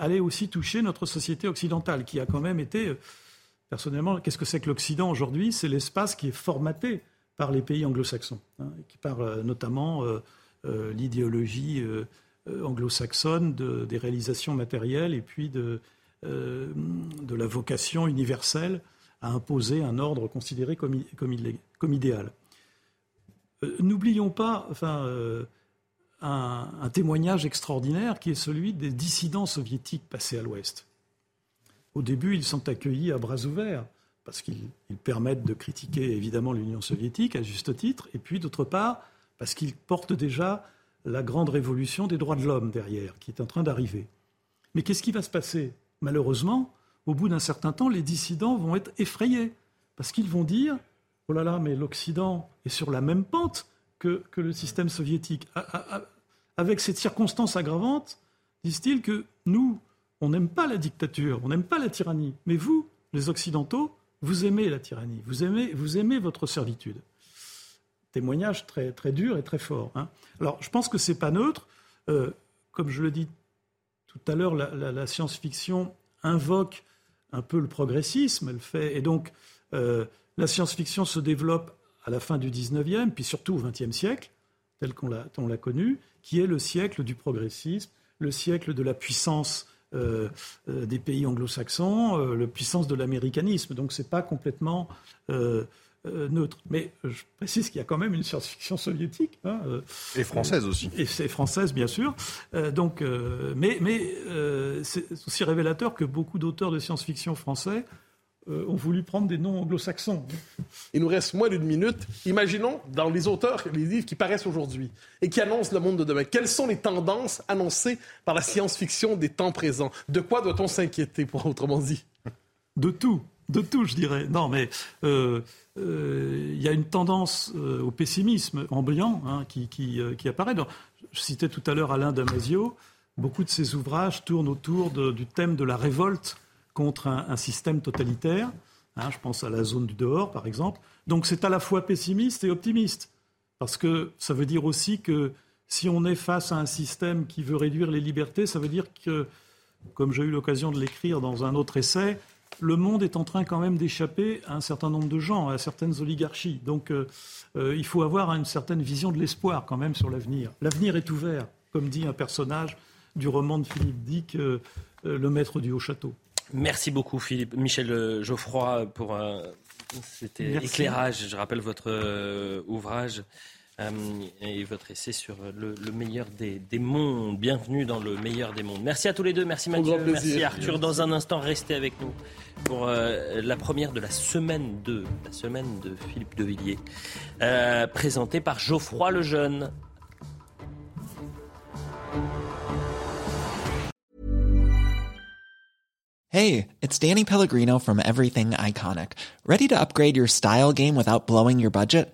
allaient aussi toucher notre société occidentale, qui a quand même été, personnellement, qu'est-ce que c'est que l'Occident aujourd'hui? C'est l'espace qui est formaté par les pays anglo-saxons, hein, qui parlent notamment l'idéologie anglo-saxonne des réalisations matérielles et puis de, de la vocation universelle à imposer un ordre considéré comme, comme, idéal. N'oublions pas enfin, un, témoignage extraordinaire qui est celui des dissidents soviétiques passés à l'Ouest. Au début, ils sont accueillis à bras ouverts parce qu'ils permettent de critiquer évidemment l'Union soviétique à juste titre, et puis d'autre part parce qu'ils portent déjà la grande révolution des droits de l'homme derrière, qui est en train d'arriver. Mais qu'est-ce qui va se passer? Malheureusement, au bout d'un certain temps, les dissidents vont être effrayés, parce qu'ils vont dire, oh là là, mais l'Occident est sur la même pente que, le système soviétique. Avec cette circonstance aggravante, disent-ils que nous, on n'aime pas la dictature, on n'aime pas la tyrannie, mais vous, les Occidentaux, vous aimez la tyrannie, vous aimez, vous aimez votre servitude. Témoignage très, très dur et très fort. Hein. Alors, je pense que ce n'est pas neutre. Euh, comme je le dis tout à l'heure, la, science-fiction invoque un peu le progressisme. Fait, et donc, euh, la science-fiction se développe à la fin du 19e, puis surtout au 20e siècle, tel qu'on l'a connu, qui est le siècle du progressisme, le siècle de la puissance euh, des pays anglo-saxons, la puissance de l'américanisme. Donc ce n'est pas complètement neutre. Mais je précise qu'il y a quand même une science-fiction soviétique. Hein, et française aussi. Et c'est française, bien sûr. donc, mais mais c'est aussi révélateur que beaucoup d'auteurs de science-fiction français euh, ont voulu prendre des noms anglo-saxons. Il nous reste moins d'une minute. Imaginons, dans les auteurs, les livres qui paraissent aujourd'hui et qui annoncent le monde de demain, quelles sont les tendances annoncées par la science-fiction des temps présents? De quoi doit-on s'inquiéter, pour autrement dit? De tout. De tout, je dirais. Non, mais euh, euh, il y a une tendance au pessimisme ambiant hein, qui, qui, apparaît. je citais tout à l'heure Alain Damasio. Beaucoup de ses ouvrages tournent autour du thème de la révolte contre un, système totalitaire. Hein, je pense à la zone du dehors, par exemple. Donc c'est à la fois pessimiste et optimiste, parce que ça veut dire aussi que si on est face à un système qui veut réduire les libertés, ça veut dire que, comme j'ai eu l'occasion de l'écrire dans un autre essai, le monde est en train quand même d'échapper à un certain nombre de gens, à certaines oligarchies. Donc euh, euh, il faut avoir une certaine vision de l'espoir quand même sur l'avenir. L'avenir est ouvert, comme dit un personnage du roman de Philippe Dick, euh, Le maître du haut château. Merci beaucoup, Philippe. Michel Geoffroy, pour cet éclairage. Je rappelle votre ouvrage et votre essai sur le, meilleur des, mondes. Bienvenue dans le meilleur des mondes. Merci à tous les deux. Merci Mathieu. Merci Arthur. Dans un instant, restez avec nous pour la première de la semaine 2, la semaine de Philippe de Villiers, présentée par Geoffroy le Jeune. Hey, it's Danny Pellegrino from Everything Iconic. Ready to upgrade your style game without blowing your budget?